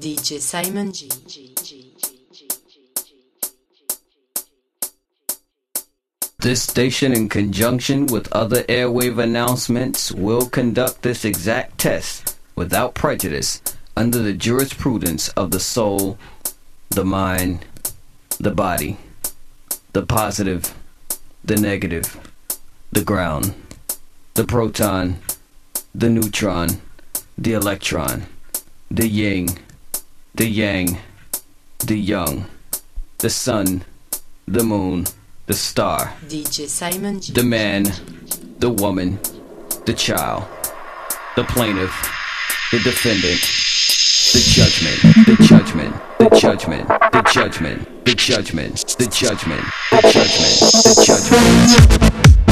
DJ Simon G. This station, in conjunction with other airwave announcements, will conduct this exact test without prejudice under the jurisprudence of the soul, the mind, the body, the positive, the negative, the ground, the proton, the neutron, the electron, the yin, the yang, the young, the sun, the moon, the star, DJ Simon G. the man, the woman, the child, the plaintiff, the defendant, the judgment, the judgment, the judgment, the judgment, the judgment, the judgment, the judgment, the judgment. Follow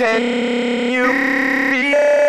Can you be?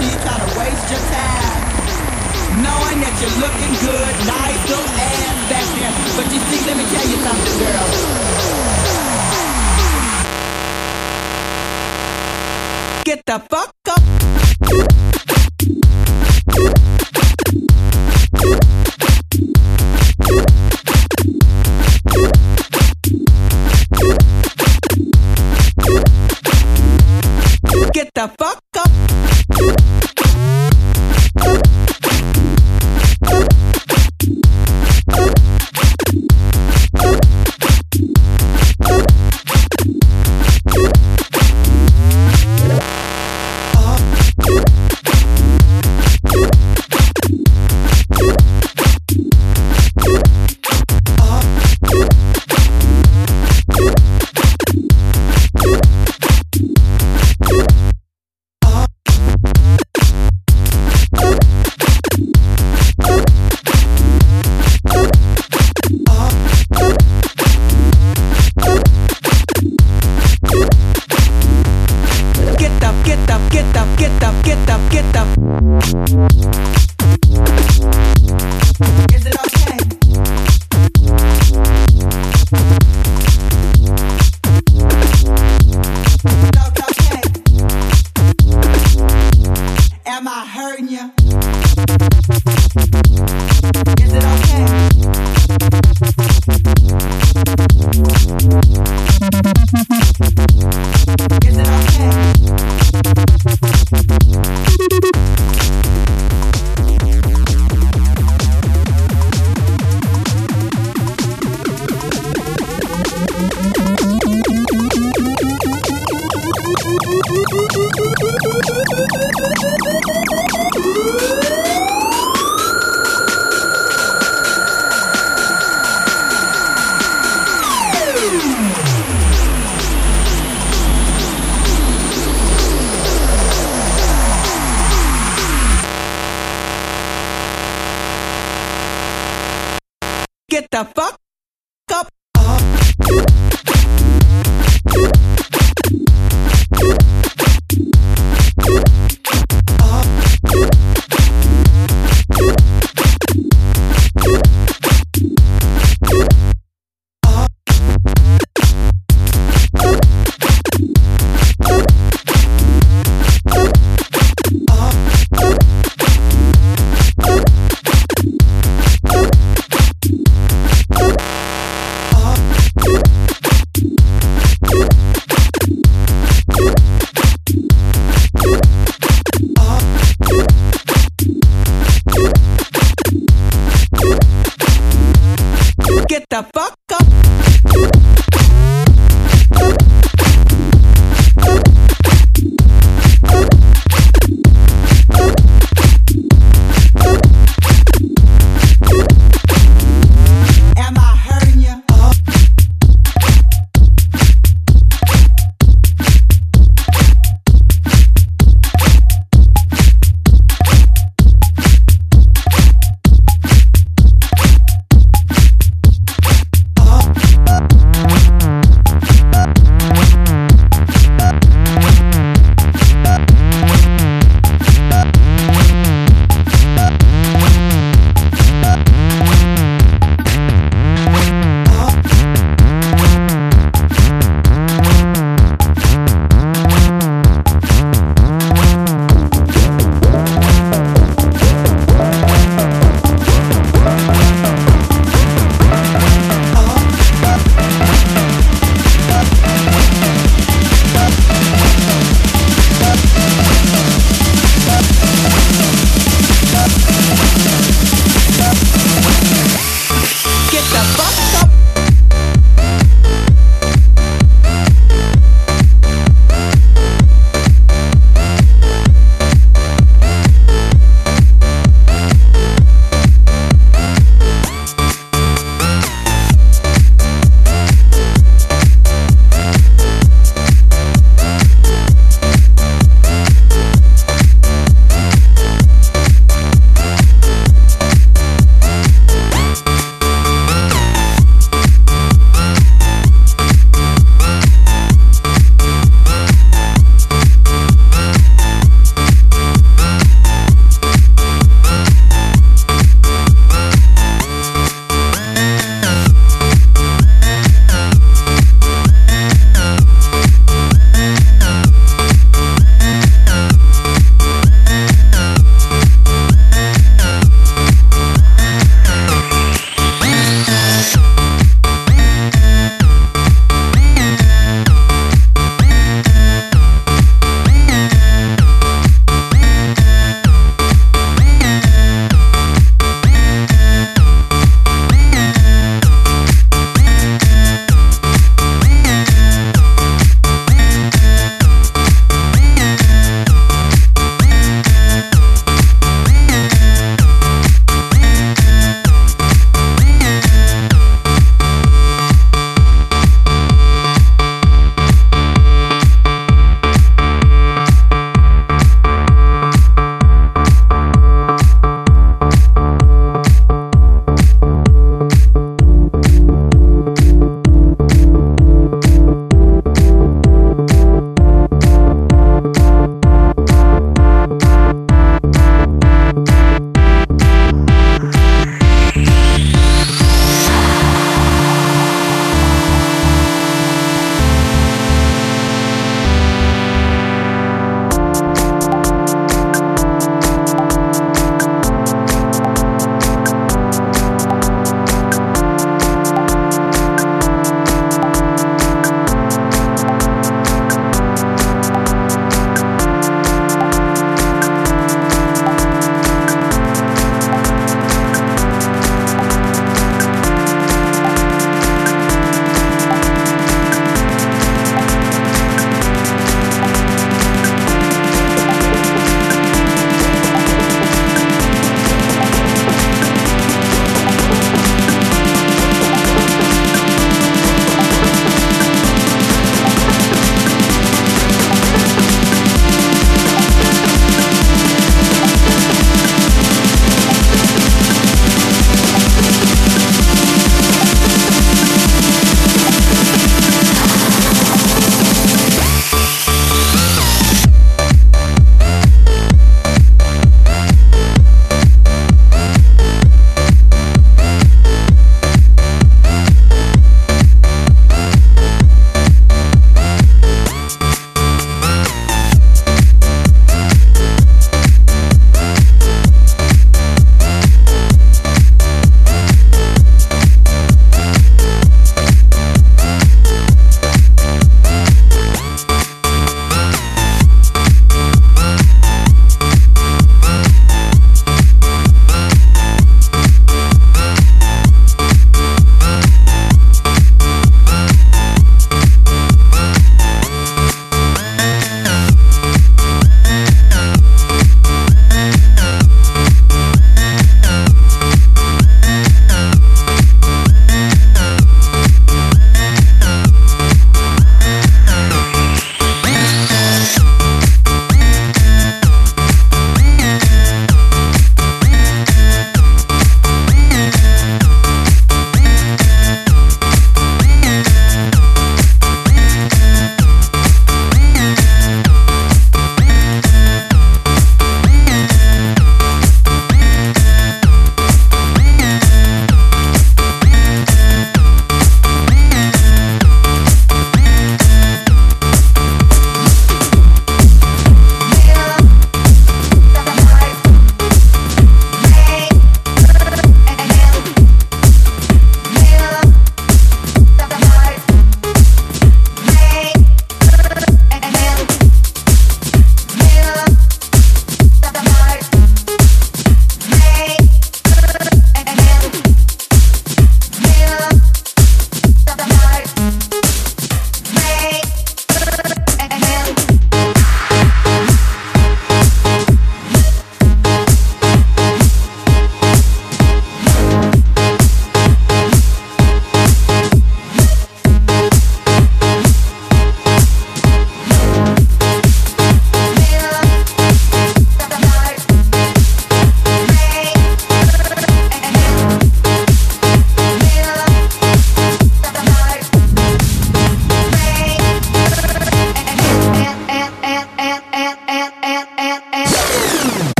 you try to waste your time. Knowing that you're looking good, nice little ass back there. But you see, let me tell you something, girl. Get the fuck up. The fuck up.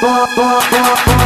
ba ba ba ba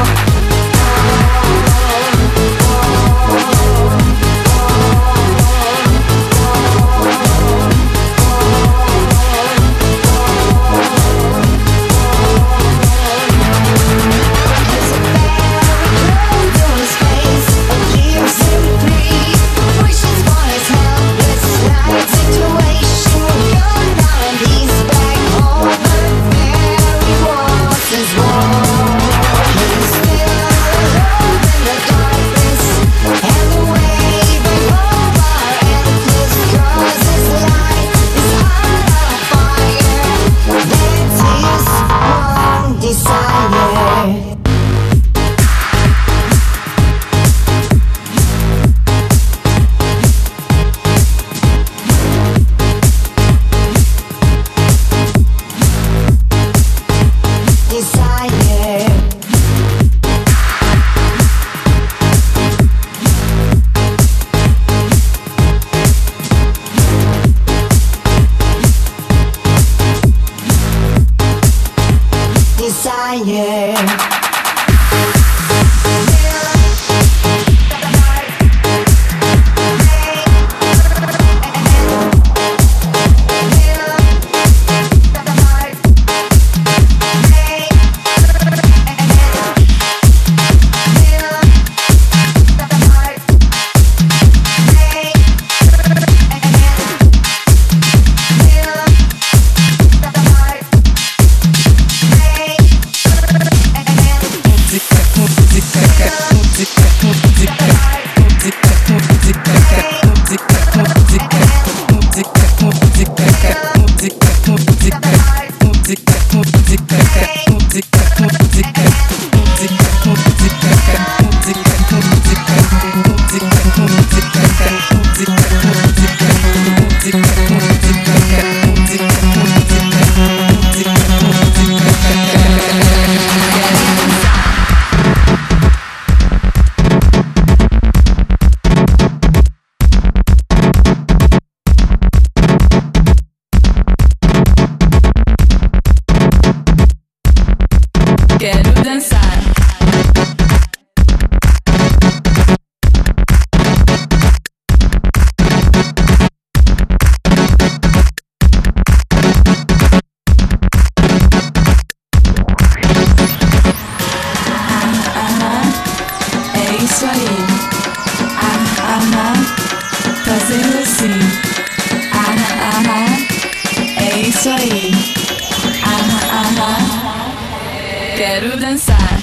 Quero dançar,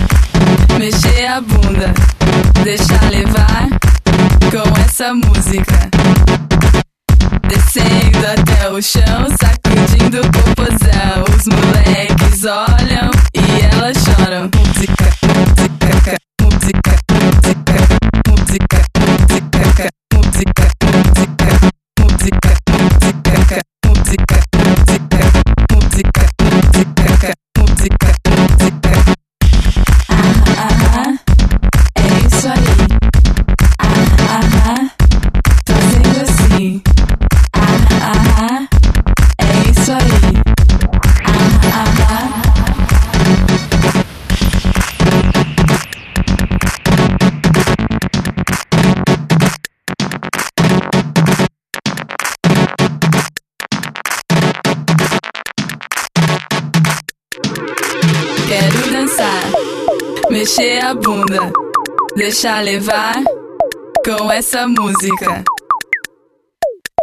mexer a bunda, deixar levar com essa música. Descendo até o chão, sacudindo o popozão. Os moleques olham e ela chora. bunda, deixar levar com essa música.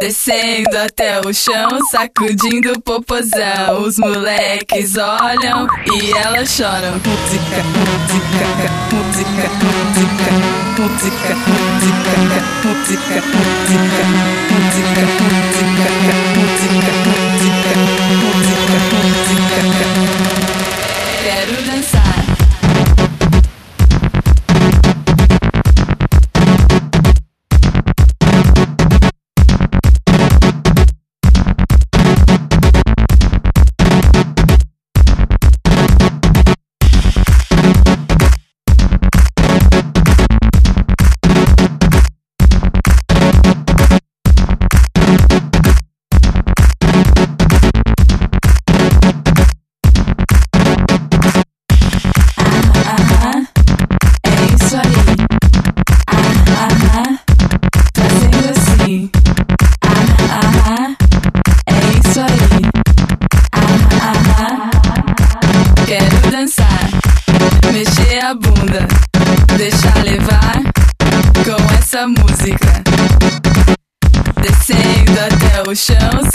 Descendo até o chão, sacudindo o popozão. Os moleques olham e elas choram. Música, música, música, música, música, música, música, música, música, música, música, música, música. Quero dançar. Show.